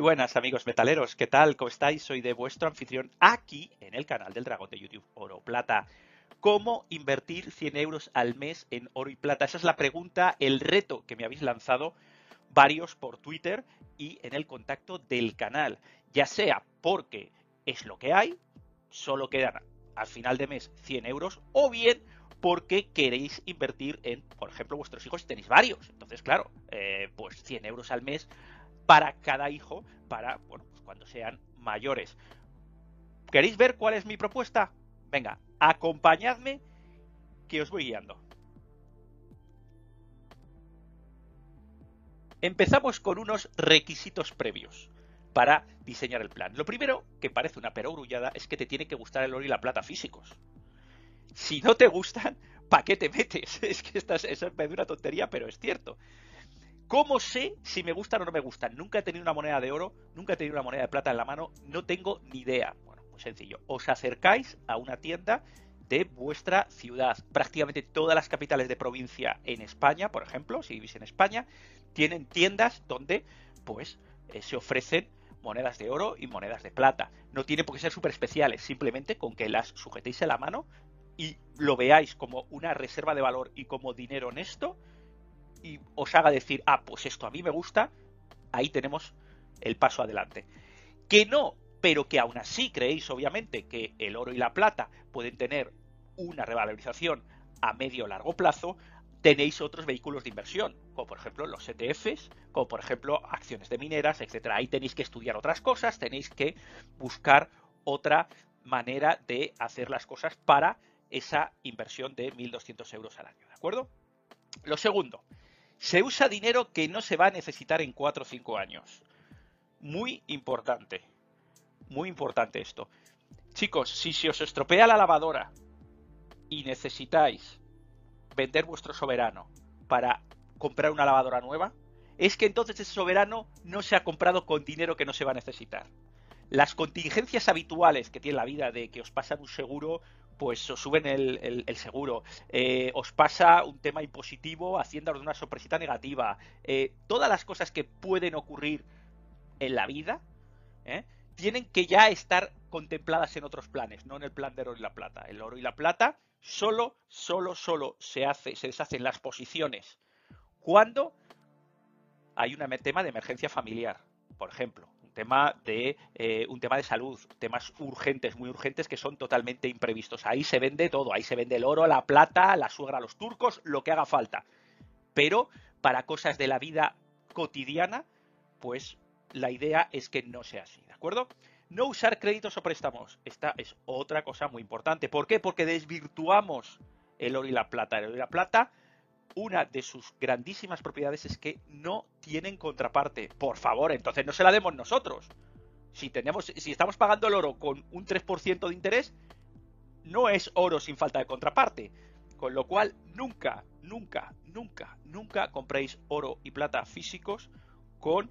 Buenas amigos metaleros, ¿qué tal? ¿Cómo estáis? Soy de vuestro anfitrión aquí en el canal del dragón de YouTube Oro Plata. ¿Cómo invertir 100 euros al mes en oro y plata? Esa es la pregunta, el reto que me habéis lanzado varios por Twitter y en el contacto del canal. Ya sea porque es lo que hay, solo quedan al final de mes 100 euros, o bien porque queréis invertir en, por ejemplo, vuestros hijos tenéis varios. Entonces, claro, eh, pues 100 euros al mes para cada hijo, para, bueno, pues cuando sean mayores. ¿Queréis ver cuál es mi propuesta? Venga, acompañadme que os voy guiando. Empezamos con unos requisitos previos para diseñar el plan. Lo primero, que parece una perogrullada, es que te tiene que gustar el oro y la plata físicos. Si no te gustan, ¿para qué te metes? Es que esta, es una tontería, pero es cierto. ¿Cómo sé si me gustan o no me gustan? Nunca he tenido una moneda de oro, nunca he tenido una moneda de plata en la mano, no tengo ni idea. Bueno, muy sencillo. Os acercáis a una tienda de vuestra ciudad. Prácticamente todas las capitales de provincia en España, por ejemplo, si vivís en España, tienen tiendas donde pues eh, se ofrecen monedas de oro y monedas de plata. No tiene por qué ser súper especiales, simplemente con que las sujetéis en la mano y lo veáis como una reserva de valor y como dinero honesto y os haga decir, ah, pues esto a mí me gusta, ahí tenemos el paso adelante. Que no, pero que aún así creéis, obviamente, que el oro y la plata pueden tener una revalorización a medio o largo plazo, tenéis otros vehículos de inversión, como por ejemplo los ETFs, como por ejemplo acciones de mineras, etcétera. Ahí tenéis que estudiar otras cosas, tenéis que buscar otra manera de hacer las cosas para esa inversión de 1.200 euros al año, ¿de acuerdo? Lo segundo, se usa dinero que no se va a necesitar en 4 o 5 años. Muy importante, muy importante esto. Chicos, si se os estropea la lavadora y necesitáis vender vuestro soberano para comprar una lavadora nueva, es que entonces ese soberano no se ha comprado con dinero que no se va a necesitar. Las contingencias habituales que tiene la vida de que os pasan un seguro pues os suben el, seguro, eh, os pasa un tema impositivo haciéndoos una sorpresita negativa. Eh, todas las cosas que pueden ocurrir en la vida ¿eh? tienen que ya estar contempladas en otros planes, no en el plan de oro y la plata. El oro y la plata solo, solo, solo se hace, se deshacen las posiciones cuando hay un tema de emergencia familiar, por ejemplo tema de eh, un tema de salud, temas urgentes, muy urgentes que son totalmente imprevistos. Ahí se vende todo, ahí se vende el oro, la plata, la suegra los turcos, lo que haga falta. Pero para cosas de la vida cotidiana, pues la idea es que no sea así, ¿de acuerdo? No usar créditos o préstamos. Esta es otra cosa muy importante. ¿Por qué? Porque desvirtuamos el oro y la plata. El oro y la plata una de sus grandísimas propiedades es que no tienen contraparte. Por favor, entonces no se la demos nosotros. Si tenemos, si estamos pagando el oro con un 3% de interés, no es oro sin falta de contraparte. Con lo cual, nunca, nunca, nunca, nunca compréis oro y plata físicos con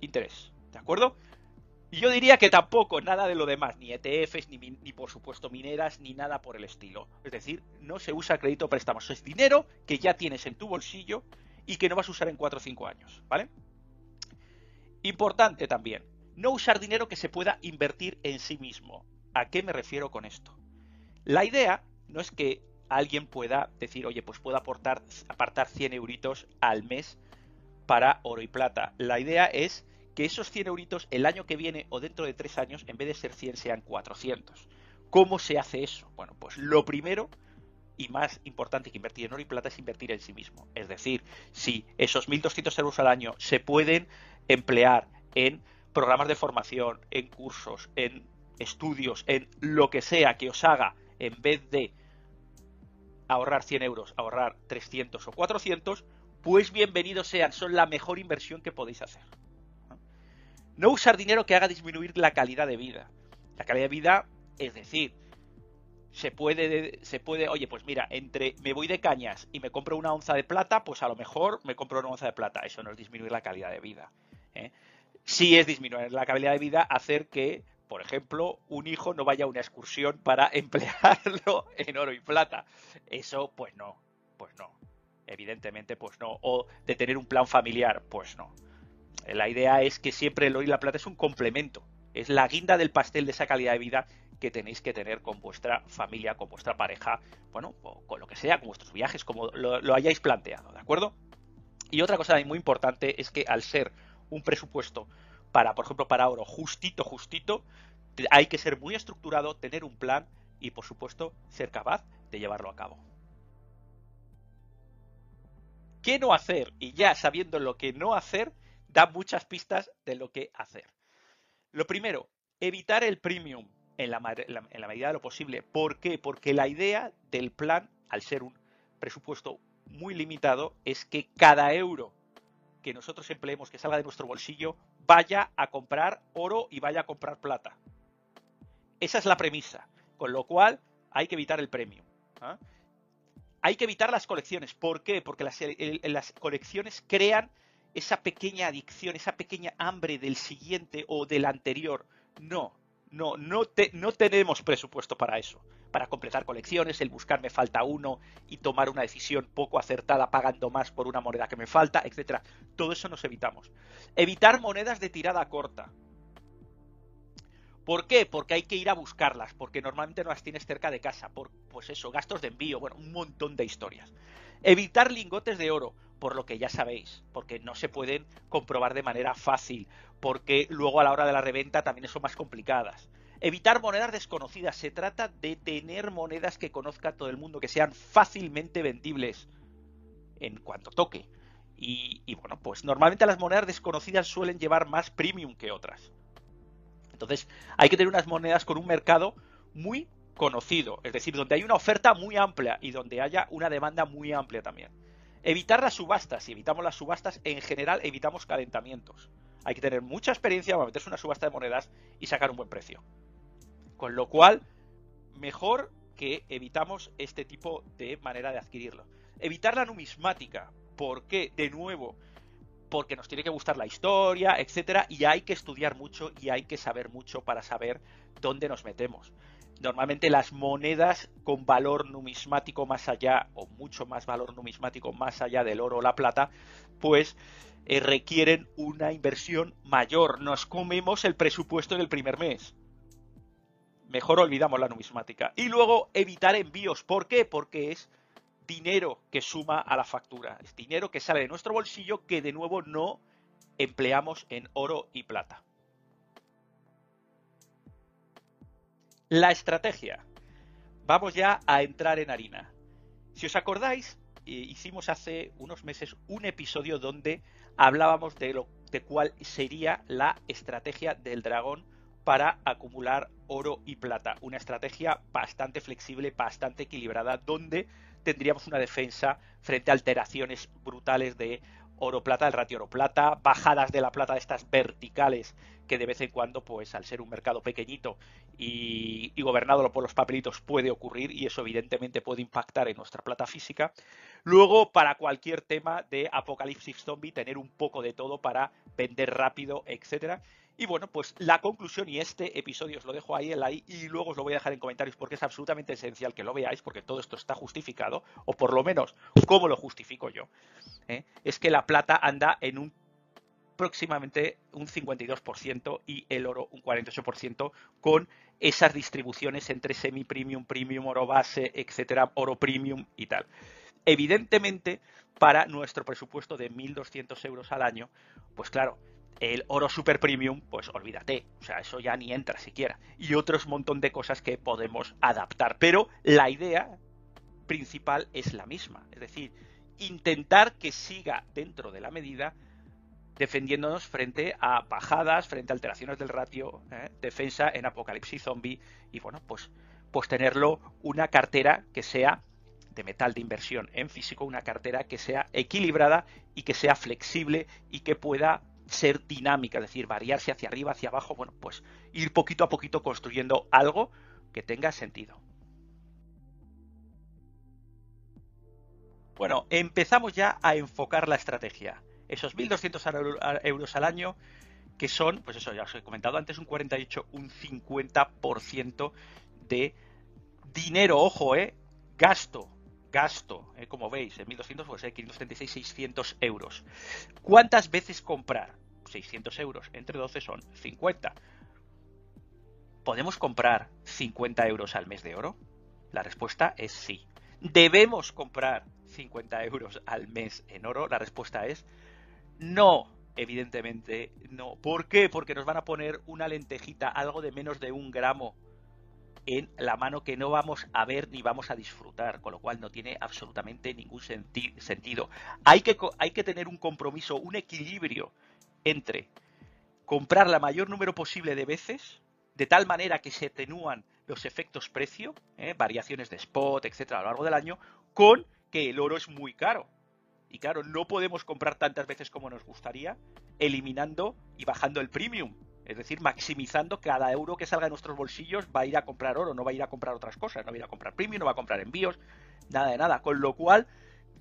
interés. ¿De acuerdo? Y yo diría que tampoco nada de lo demás, ni ETFs, ni, ni, por supuesto mineras, ni nada por el estilo. Es decir, no se usa crédito préstamos. Es dinero que ya tienes en tu bolsillo y que no vas a usar en 4 o 5 años, ¿vale? Importante también, no usar dinero que se pueda invertir en sí mismo. ¿A qué me refiero con esto? La idea no es que alguien pueda decir, oye, pues puedo aportar, apartar 100 euritos al mes para oro y plata. La idea es que esos 100 euritos el año que viene o dentro de 3 años, en vez de ser 100, sean 400. ¿Cómo se hace eso? Bueno, pues lo primero y más importante que invertir en oro y plata es invertir en sí mismo. Es decir, si esos 1.200 euros al año se pueden emplear en programas de formación, en cursos, en estudios, en lo que sea que os haga, en vez de ahorrar 100 euros, ahorrar 300 o 400, pues bienvenidos sean, son la mejor inversión que podéis hacer. No usar dinero que haga disminuir la calidad de vida. La calidad de vida, es decir, se puede, se puede, oye, pues mira, entre me voy de cañas y me compro una onza de plata, pues a lo mejor me compro una onza de plata. Eso no es disminuir la calidad de vida. ¿eh? Sí es disminuir la calidad de vida, hacer que, por ejemplo, un hijo no vaya a una excursión para emplearlo en oro y plata. Eso, pues no, pues no. Evidentemente, pues no. O de tener un plan familiar, pues no La idea es que siempre el oro y la plata es un complemento, es la guinda del pastel de esa calidad de vida que tenéis que tener con vuestra familia, con vuestra pareja, bueno, con lo que sea, con vuestros viajes, como lo, lo hayáis planteado, ¿de acuerdo? Y otra cosa muy importante es que al ser un presupuesto para, por ejemplo, para oro justito, justito, hay que ser muy estructurado, tener un plan y, por supuesto, ser capaz de llevarlo a cabo. ¿Qué no hacer? Y ya sabiendo lo que no hacer, da muchas pistas de lo que hacer. Lo primero, evitar el premium en la, medida de lo posible. ¿Por qué? Porque la idea del plan, al ser un presupuesto muy limitado, es que cada euro que nosotros empleemos, que salga de nuestro bolsillo, vaya a comprar oro y vaya a comprar plata. Esa es la premisa. Con lo cual, hay que evitar el premium. ¿ah? Hay que evitar las colecciones. ¿Por qué? Porque las colecciones crean esa pequeña adicción, esa pequeña hambre del siguiente o del anterior. No, no, no, no tenemos presupuesto para eso. Para completar colecciones, el buscar me falta uno y tomar una decisión poco acertada pagando más por una moneda que me falta, etcétera. Todo eso nos evitamos. Evitar monedas de tirada corta. ¿Por qué? Porque hay que ir a buscarlas, porque normalmente no las tienes cerca de casa, por pues eso, gastos de envío, bueno, un montón de historias. Evitar lingotes de oro, por lo que ya sabéis, porque no se pueden comprobar de manera fácil, porque luego a la hora de la reventa también son más complicadas. Evitar monedas desconocidas, se trata de tener monedas que conozca todo el mundo, que sean fácilmente vendibles en cuanto toque. Y, bueno, pues normalmente las monedas desconocidas suelen llevar más premium que otras. Entonces, hay que tener unas monedas con un mercado muy conocido, es decir, donde hay una oferta muy amplia y donde haya una demanda muy amplia también. Evitar las subastas. Si evitamos las subastas, en general evitamos calentamientos. Hay que tener mucha experiencia para meterse una subasta de monedas y sacar un buen precio. Con lo cual, mejor que evitamos este tipo de manera de adquirirlo. Evitar la numismática. ¿Por qué? De nuevo, porque nos tiene que gustar la historia, etcétera, y hay que estudiar mucho y hay que saber mucho para saber dónde nos metemos. Normalmente las monedas con valor numismático más allá, o mucho más valor numismático más allá del oro o la plata, pues eh, requieren una inversión mayor. Nos comemos el presupuesto del primer mes. Mejor olvidamos la numismática. Y luego evitar envíos. ¿Por qué? Porque es dinero que suma a la factura, es dinero que sale de nuestro bolsillo que de nuevo no empleamos en oro y plata. La estrategia. Vamos ya a entrar en harina. Si os acordáis, eh, hicimos hace unos meses un episodio donde hablábamos de lo de cuál sería la estrategia del dragón para acumular oro y plata. Una estrategia bastante flexible, bastante equilibrada, donde tendríamos una defensa frente a alteraciones brutales de oro-plata, el ratio oro-plata, bajadas de la plata estas verticales que de vez en cuando, pues al ser un mercado pequeñito y, y gobernado por los papelitos puede ocurrir y eso evidentemente puede impactar en nuestra plata física. Luego, para cualquier tema de apocalipsis zombie, tener un poco de todo para vender rápido, etcétera. Y bueno, pues la conclusión y este episodio os lo dejo ahí la i y luego os lo voy a dejar en comentarios porque es absolutamente esencial que lo veáis porque todo esto está justificado, o por lo menos cómo lo justifico yo, ¿eh? es que la plata anda en un próximamente un 52% y el oro un 48% con esas distribuciones entre semi-premium, premium, oro base, etcétera, oro premium y tal. Evidentemente, para nuestro presupuesto de 1.200 euros al año, pues claro, el oro super premium, pues olvídate, o sea, eso ya ni entra siquiera. Y otros montón de cosas que podemos adaptar. Pero la idea principal es la misma, es decir, intentar que siga dentro de la medida defendiéndonos frente a bajadas, frente a alteraciones del ratio, ¿eh? defensa en apocalipsis zombie y bueno, pues, pues tenerlo una cartera que sea de metal de inversión en físico, una cartera que sea equilibrada y que sea flexible y que pueda ser dinámica, es decir, variarse hacia arriba, hacia abajo, bueno, pues ir poquito a poquito construyendo algo que tenga sentido. Bueno, empezamos ya a enfocar la estrategia. Esos 1.200 euros al año, que son, pues eso ya os he comentado antes, un 48, un 50% de dinero, ojo, eh, gasto, gasto, eh, como veis, en 1.200, pues eh, 536, 600 euros. ¿Cuántas veces comprar? 600 euros entre 12 son 50. ¿Podemos comprar 50 euros al mes de oro? La respuesta es sí. ¿Debemos comprar 50 euros al mes en oro? La respuesta es no. Evidentemente no. ¿Por qué? Porque nos van a poner una lentejita, algo de menos de un gramo en la mano que no vamos a ver ni vamos a disfrutar, con lo cual no tiene absolutamente ningún sentido. Hay que, tener un compromiso, un equilibrio entre comprar la mayor número posible de veces, de tal manera que se atenúan los efectos precio, ¿eh? variaciones de spot, etcétera, a lo largo del año, con que el oro es muy caro. Y claro, no podemos comprar tantas veces como nos gustaría, eliminando y bajando el premium. Es decir, maximizando cada euro que salga de nuestros bolsillos va a ir a comprar oro, no va a ir a comprar otras cosas, no va a ir a comprar premium, no va a comprar envíos, nada de nada. Con lo cual,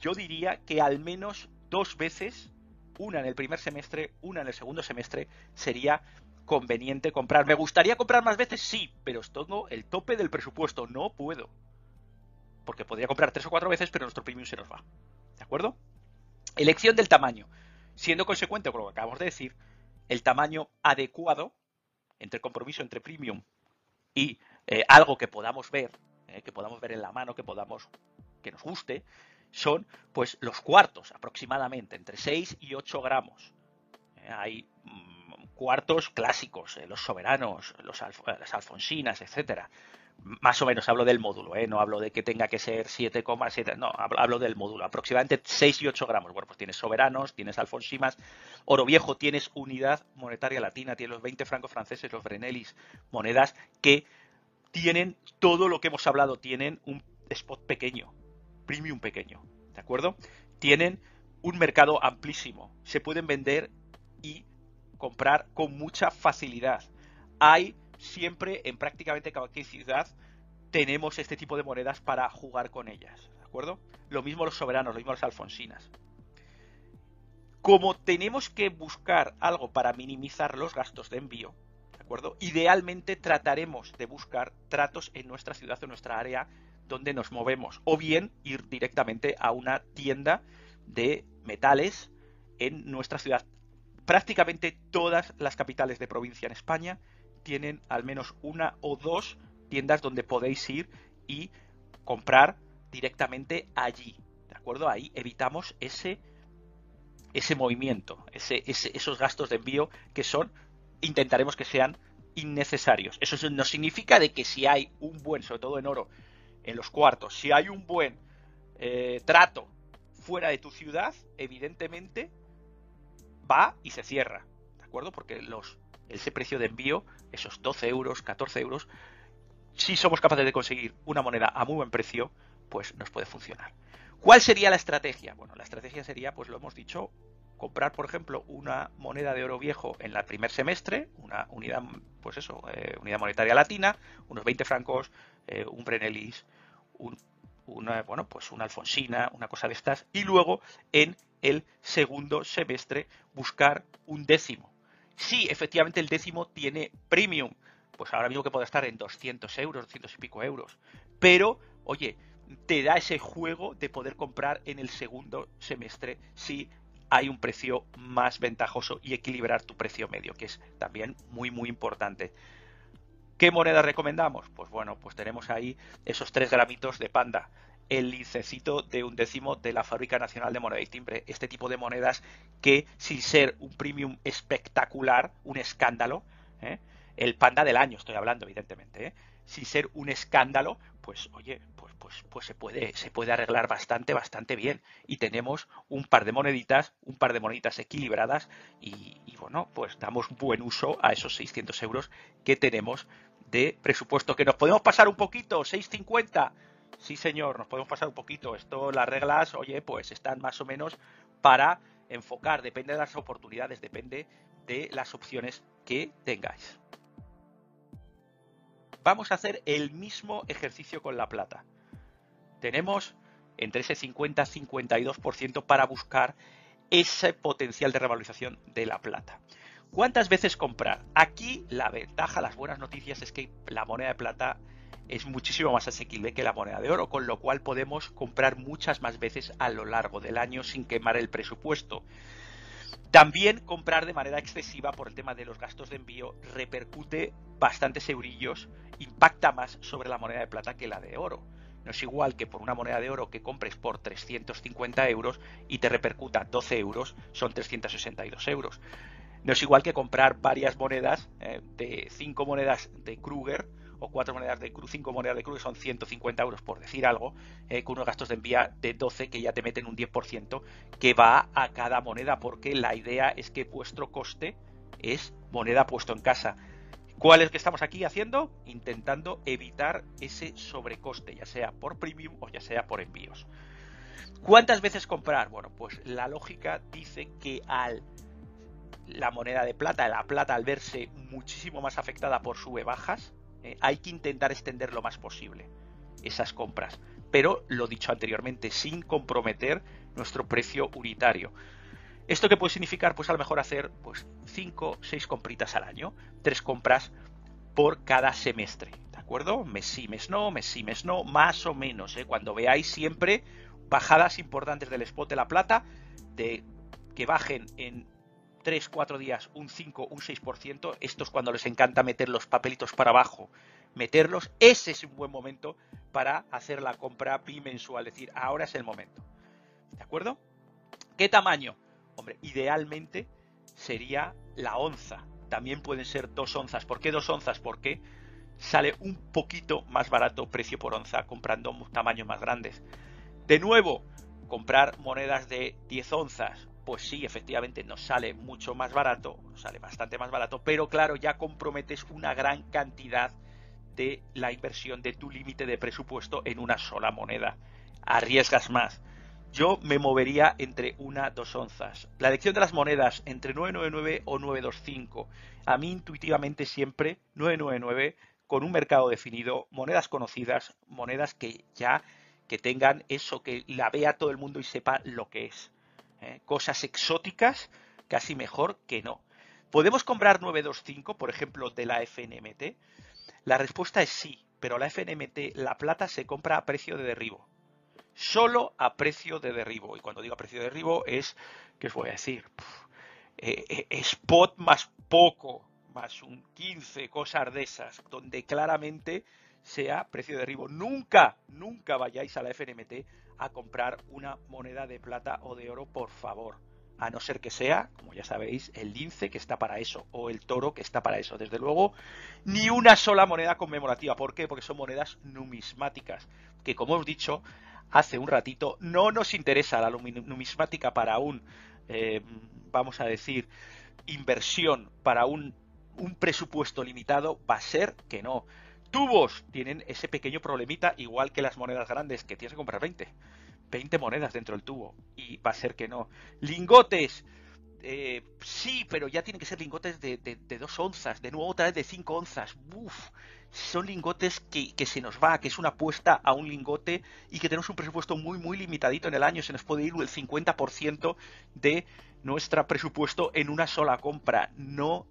yo diría que al menos dos veces, una en el primer semestre, una en el segundo semestre, sería conveniente comprar. ¿Me gustaría comprar más veces? Sí, pero tengo el tope del presupuesto, no puedo. Porque podría comprar tres o cuatro veces, pero nuestro premium se nos va. ¿De acuerdo? Elección del tamaño. Siendo consecuente con lo que acabamos de decir, el tamaño adecuado entre compromiso entre premium y eh, algo que podamos ver, eh, que podamos ver en la mano, que podamos, que nos guste, son pues los cuartos aproximadamente, entre 6 y 8 gramos. Eh, hay mm, cuartos clásicos, los soberanos, los las alfonsinas, etcétera más o menos hablo del módulo, ¿eh? no hablo de que tenga que ser 7,7, no, hablo, del módulo, aproximadamente 6 y 8 gramos. Bueno, pues tienes soberanos, tienes alfonsimas, oro viejo, tienes unidad monetaria latina, tienes los 20 francos franceses, los brenelis, monedas que tienen todo lo que hemos hablado, tienen un spot pequeño, premium pequeño, ¿de acuerdo? Tienen un mercado amplísimo, se pueden vender y comprar con mucha facilidad. Hay siempre en prácticamente cualquier ciudad tenemos este tipo de monedas para jugar con ellas, ¿de acuerdo? Lo mismo los soberanos, lo mismo los alfonsinas. Como tenemos que buscar algo para minimizar los gastos de envío, ¿de acuerdo? Idealmente trataremos de buscar tratos en nuestra ciudad o nuestra área donde nos movemos, o bien ir directamente a una tienda de metales en nuestra ciudad. Prácticamente todas las capitales de provincia en España tienen al menos una o dos tiendas donde podéis ir y comprar directamente allí. ¿De acuerdo? Ahí evitamos ese, ese movimiento, ese, esos gastos de envío que son, intentaremos que sean innecesarios. Eso no significa de que si hay un buen, sobre todo en oro, en los cuartos, si hay un buen eh, trato fuera de tu ciudad, evidentemente va y se cierra. ¿De acuerdo? Porque los ese precio de envío, esos 12 euros, 14 euros, si somos capaces de conseguir una moneda a muy buen precio, pues nos puede funcionar. ¿Cuál sería la estrategia? Bueno, la estrategia sería, pues lo hemos dicho, comprar, por ejemplo, una moneda de oro viejo en el primer semestre, una unidad, pues eso, eh, unidad monetaria latina, unos 20 francos, eh, un Brenelis, una, bueno, pues una Alfonsina, una cosa de estas, y luego en el segundo semestre buscar un décimo, Sí, efectivamente el décimo tiene premium. Pues ahora mismo que puede estar en 200 euros, 200 y pico euros. Pero, oye, te da ese juego de poder comprar en el segundo semestre si hay un precio más ventajoso y equilibrar tu precio medio, que es también muy, muy importante. ¿Qué moneda recomendamos? Pues bueno, pues tenemos ahí esos 3 gramitos de panda el lincecito de un décimo de la Fábrica Nacional de Moneda y Timbre. Este tipo de monedas que, sin ser un premium espectacular, un escándalo, ¿eh? el panda del año estoy hablando, evidentemente, ¿eh? sin ser un escándalo, pues oye, pues, pues, pues se puede, se puede arreglar bastante, bastante bien. Y tenemos un par de moneditas, un par de moneditas equilibradas, y, y bueno, pues damos buen uso a esos 600 euros que tenemos de presupuesto. Que nos podemos pasar un poquito, 650 sí señor, nos podemos pasar un poquito. Esto, las reglas, oye, pues están más o menos para enfocar, depende de las oportunidades, depende de las opciones que tengáis. Vamos a hacer el mismo ejercicio con la plata. Tenemos entre ese 50-52% para buscar ese potencial de revalorización de la plata. ¿Cuántas veces comprar? Aquí la ventaja, las buenas noticias es que la moneda de plata es muchísimo más asequible que la moneda de oro, con lo cual podemos comprar muchas más veces a lo largo del año sin quemar el presupuesto. También comprar de manera excesiva por el tema de los gastos de envío repercute bastantes eurillos, impacta más sobre la moneda de plata que la de oro. No es igual que por una moneda de oro que compres por 350 euros y te repercuta 12 euros, son 362 euros. No es igual que comprar varias monedas, eh, de 5 monedas de Kruger, o cuatro monedas de cruz, cinco monedas de cruz, son 150 euros por decir algo, eh, con unos gastos de envía de 12 que ya te meten un 10% que va a cada moneda, porque la idea es que vuestro coste es moneda puesto en casa. ¿Cuál es que estamos aquí haciendo? Intentando evitar ese sobrecoste, ya sea por premium o ya sea por envíos. ¿Cuántas veces comprar? Bueno, pues la lógica dice que al la moneda de plata, la plata al verse muchísimo más afectada por sube bajas, eh, hay que intentar extender lo más posible esas compras. Pero, lo dicho anteriormente, sin comprometer nuestro precio unitario. ¿Esto qué puede significar? Pues a lo mejor hacer pues 5, 6 compritas al año, tres compras por cada semestre, ¿de acuerdo? Mes sí, mes no, mes sí, mes no, más o menos, ¿eh? cuando veáis siempre bajadas importantes del spot de la plata, de que bajen en 3, 4 días un 5, un 6%, esto es cuando les encanta meter los papelitos para abajo, meterlos, ese es un buen momento para hacer la compra bimensual, es decir, ahora es el momento. ¿De acuerdo? ¿Qué tamaño? Hombre, idealmente sería la onza. También pueden ser dos onzas. ¿Por qué dos onzas? Porque sale un poquito más barato precio por onza comprando tamaños más grandes. De nuevo, comprar monedas de 10 onzas pues sí, efectivamente nos sale mucho más barato, sale bastante más barato, pero claro, ya comprometes una gran cantidad de la inversión de tu límite de presupuesto en una sola moneda. Arriesgas más. Yo me movería entre una, dos onzas. La elección de las monedas entre 999 o 925. A mí intuitivamente siempre 999 con un mercado definido, monedas conocidas, monedas que ya que tengan eso, que la vea todo el mundo y sepa lo que es. ¿Eh? cosas exóticas, casi mejor que no. ¿Podemos comprar 925, por ejemplo, de la FNMT? La respuesta es sí, pero la FNMT, la plata se compra a precio de derribo. Solo a precio de derribo. Y cuando digo a precio de derribo es, ¿qué os voy a decir? Eh, eh, spot más poco, más un 15, cosas de esas, donde claramente sea precio de derribo. Nunca, nunca vayáis a la FNMT a comprar una moneda de plata o de oro, por favor. A no ser que sea, como ya sabéis, el lince que está para eso, o el toro que está para eso. Desde luego, ni una sola moneda conmemorativa. ¿Por qué? Porque son monedas numismáticas, que como os he dicho hace un ratito, no nos interesa la numismática para un, eh, vamos a decir, inversión, para un, un presupuesto limitado, va a ser que no tubos tienen ese pequeño problemita, igual que las monedas grandes, que tienes que comprar 20. 20 monedas dentro del tubo. Y va a ser que no. Lingotes. Eh, sí, pero ya tienen que ser lingotes de, de, 2 onzas. De nuevo otra vez de 5 onzas. Uf, son lingotes que, que, se nos va, que es una apuesta a un lingote y que tenemos un presupuesto muy, muy limitadito en el año. Se nos puede ir el 50% de nuestro presupuesto en una sola compra. No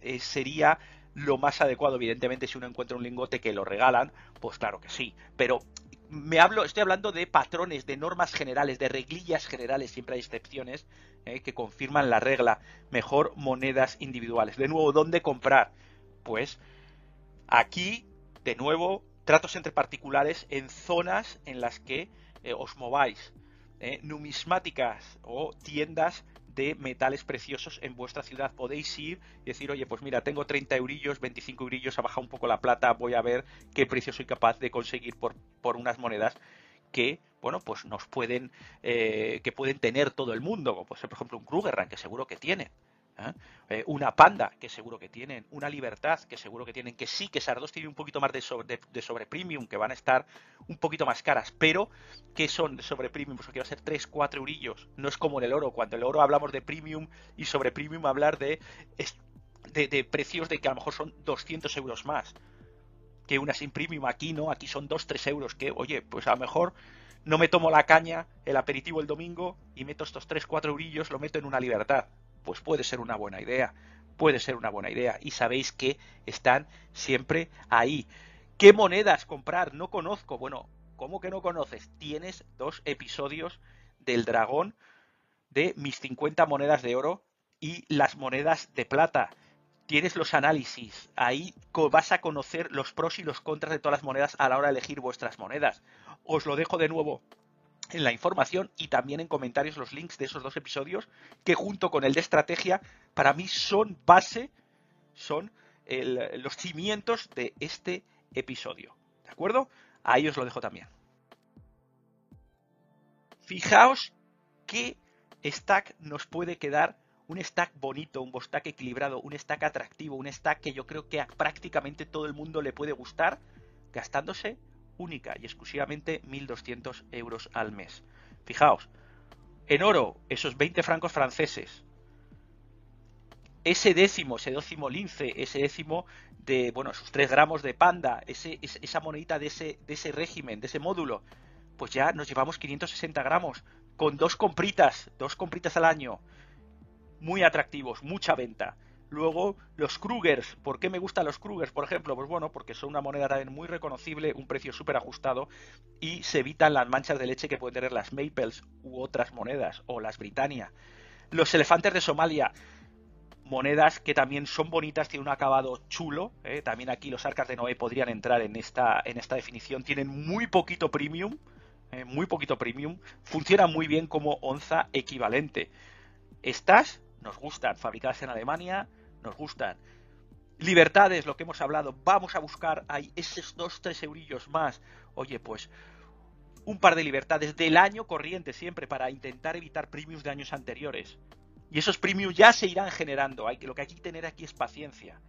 eh, sería lo más adecuado, evidentemente, si uno encuentra un lingote que lo regalan, pues claro que sí. Pero me hablo, estoy hablando de patrones, de normas generales, de reglillas generales, siempre hay excepciones eh, que confirman la regla. Mejor monedas individuales. De nuevo, ¿dónde comprar? Pues aquí, de nuevo, tratos entre particulares en zonas en las que eh, os mováis. Eh, numismáticas o tiendas de metales preciosos en vuestra ciudad. Podéis ir y decir, oye, pues mira, tengo 30 eurillos, 25 eurillos, ha bajado un poco la plata, voy a ver qué precio soy capaz de conseguir por, por unas monedas que bueno pues nos pueden eh, que pueden tener todo el mundo como por ejemplo un Krugerrand que seguro que tiene ¿eh? Eh, una panda, que seguro que tienen, una libertad, que seguro que tienen, que sí, que esas dos tienen un poquito más de sobre, de, sobre premium, que van a estar un poquito más caras, pero que son sobre premium, pues que va a ser 3, 4 eurillos, no es como en el oro, cuando en el oro hablamos de premium y sobre premium hablar de, de, precios de que a lo mejor son 200 euros más que una sin premium. Aquí no, aquí son 2, 3 euros, que oye, pues a lo mejor no me tomo la caña, el aperitivo el domingo y meto estos 3, 4 eurillos, lo meto en una libertad pues puede ser una buena idea, puede ser una buena idea. Y sabéis que están siempre ahí. ¿Qué monedas comprar? No conozco. Bueno, ¿cómo que no conoces? Tienes dos episodios del dragón de mis 50 monedas de oro y las monedas de plata. Tienes los análisis, ahí vas a conocer los pros y los contras de todas las monedas a la hora de elegir vuestras monedas. Os lo dejo de nuevo en la información y también en comentarios los links de esos dos episodios que junto con el de estrategia para mí son base, son los cimientos de este episodio. ¿De acuerdo? Ahí os lo dejo también. Fijaos qué stack nos puede quedar un stack bonito, un stack equilibrado, un stack atractivo, un stack que yo creo que a prácticamente todo el mundo le puede gustar, gastándose única y exclusivamente 1.200 euros al mes. Fijaos, en oro, esos 20 francos franceses, ese décimo, ese décimo lince, ese décimo de, bueno, esos 3 gramos de panda, ese, esa monedita de ese, de ese régimen, de ese módulo, pues ya nos llevamos 560 gramos, con dos compritas, dos compritas al año, muy atractivos, mucha venta. Luego, los Krugers. ¿Por qué me gustan los Krugers, por ejemplo? Pues bueno, porque son una moneda también muy reconocible, un precio súper ajustado y se evitan las manchas de leche que pueden tener las Maples u otras monedas, o las Britannia. Los elefantes de Somalia, monedas que también son bonitas, tienen un acabado chulo. ¿eh? También aquí los arcas de Noé podrían entrar en esta, en esta definición. Tienen muy poquito premium, ¿eh? muy poquito premium. Funcionan muy bien como onza equivalente. Estas nos gustan, fabricadas en Alemania, nos gustan. Libertades, lo que hemos hablado, vamos a buscar ahí esos dos, tres eurillos más. Oye, pues un par de libertades del año corriente siempre para intentar evitar premiums de años anteriores. Y esos premiums ya se irán generando. Hay, lo que hay que tener aquí es paciencia.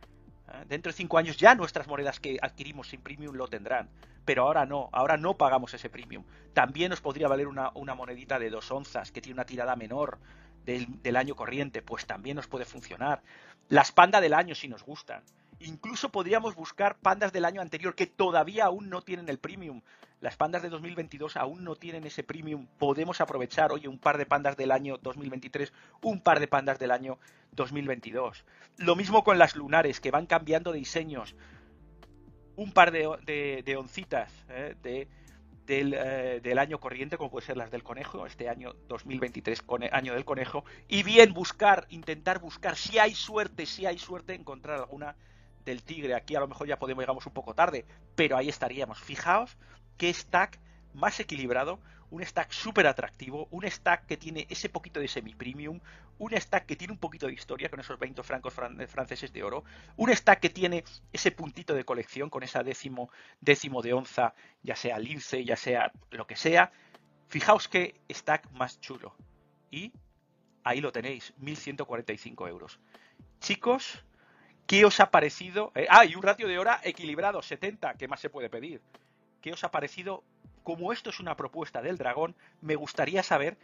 ¿eh? Dentro de cinco años ya nuestras monedas que adquirimos sin premium lo tendrán. Pero ahora no, ahora no pagamos ese premium. También nos podría valer una, una monedita de dos onzas que tiene una tirada menor del, año corriente, pues también nos puede funcionar. Las pandas del año si nos gustan. Incluso podríamos buscar pandas del año anterior que todavía aún no tienen el premium. Las pandas de 2022 aún no tienen ese premium. Podemos aprovechar, oye, un par de pandas del año 2023, un par de pandas del año 2022. Lo mismo con las lunares, que van cambiando de diseños. Un par de, de, oncitas ¿eh? de eh, del, año corriente, como puede ser las del conejo, este año 2023, año del conejo, y bien buscar, intentar buscar, si hay suerte, si hay suerte, encontrar alguna del tigre. Aquí a lo mejor ya podemos, llegamos un poco tarde, pero ahí estaríamos. Fijaos qué stack más equilibrado, un stack súper atractivo, un stack que tiene ese poquito de semi-premium, un stack que tiene un poquito de historia con esos 20 francos franceses de oro, un stack que tiene ese puntito de colección con esa décimo, décimo de onza, ya sea lince, ya sea lo que sea. Fijaos qué stack más chulo. Y ahí lo tenéis, 1145 euros. Chicos, ¿qué os ha parecido? Eh, ah, y un ratio de hora equilibrado, 70, ¿qué más se puede pedir? ¿Qué os ha parecido como esto es una propuesta del dragón, me gustaría saber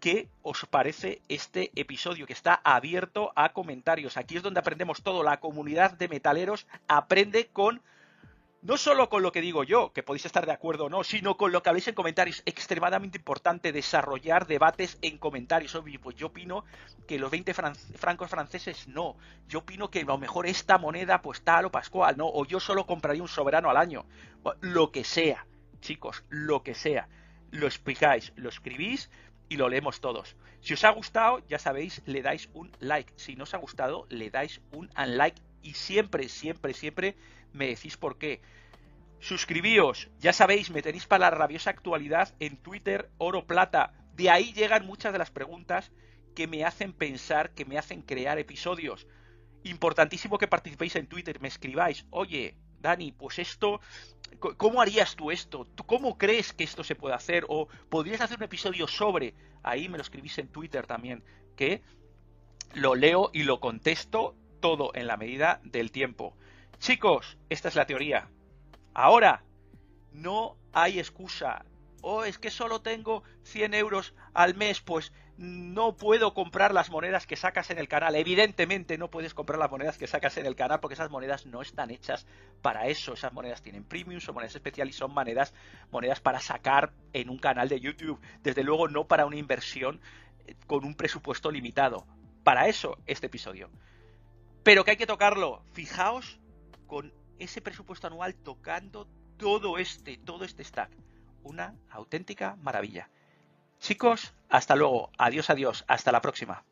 qué os parece este episodio que está abierto a comentarios. Aquí es donde aprendemos todo. La comunidad de metaleros aprende con no solo con lo que digo yo, que podéis estar de acuerdo o no, sino con lo que habléis en comentarios. Extremadamente importante desarrollar debates en comentarios. Pues yo opino que los 20 francos franceses no. Yo opino que a lo mejor esta moneda, pues tal o pascual, no. O yo solo compraría un soberano al año. Lo que sea chicos, lo que sea. Lo explicáis, lo escribís y lo leemos todos. Si os ha gustado, ya sabéis, le dais un like. Si no os ha gustado, le dais un unlike. Y siempre, siempre, siempre me decís por qué. Suscribíos, ya sabéis, me tenéis para la rabiosa actualidad en Twitter, oro plata. De ahí llegan muchas de las preguntas que me hacen pensar, que me hacen crear episodios. Importantísimo que participéis en Twitter, me escribáis, oye, Dani, pues esto, ¿cómo harías tú esto? ¿Tú cómo crees que esto se puede hacer? O podrías hacer un episodio sobre, ahí me lo escribís en Twitter también, que lo leo y lo contesto todo en la medida del tiempo. Chicos, esta es la teoría. Ahora, no hay excusa. Oh, es que solo tengo 100 euros al mes, pues no puedo comprar las monedas que sacas en el canal. Evidentemente no puedes comprar las monedas que sacas en el canal porque esas monedas no están hechas para eso. Esas monedas tienen premium, son monedas especiales y son monedas, monedas para sacar en un canal de YouTube. Desde luego no para una inversión eh, con un presupuesto limitado. Para eso este episodio. Pero que hay que tocarlo. Fijaos con ese presupuesto anual tocando todo este, todo este stack. Una auténtica maravilla. Chicos, hasta luego. Adiós, adiós. Hasta la próxima.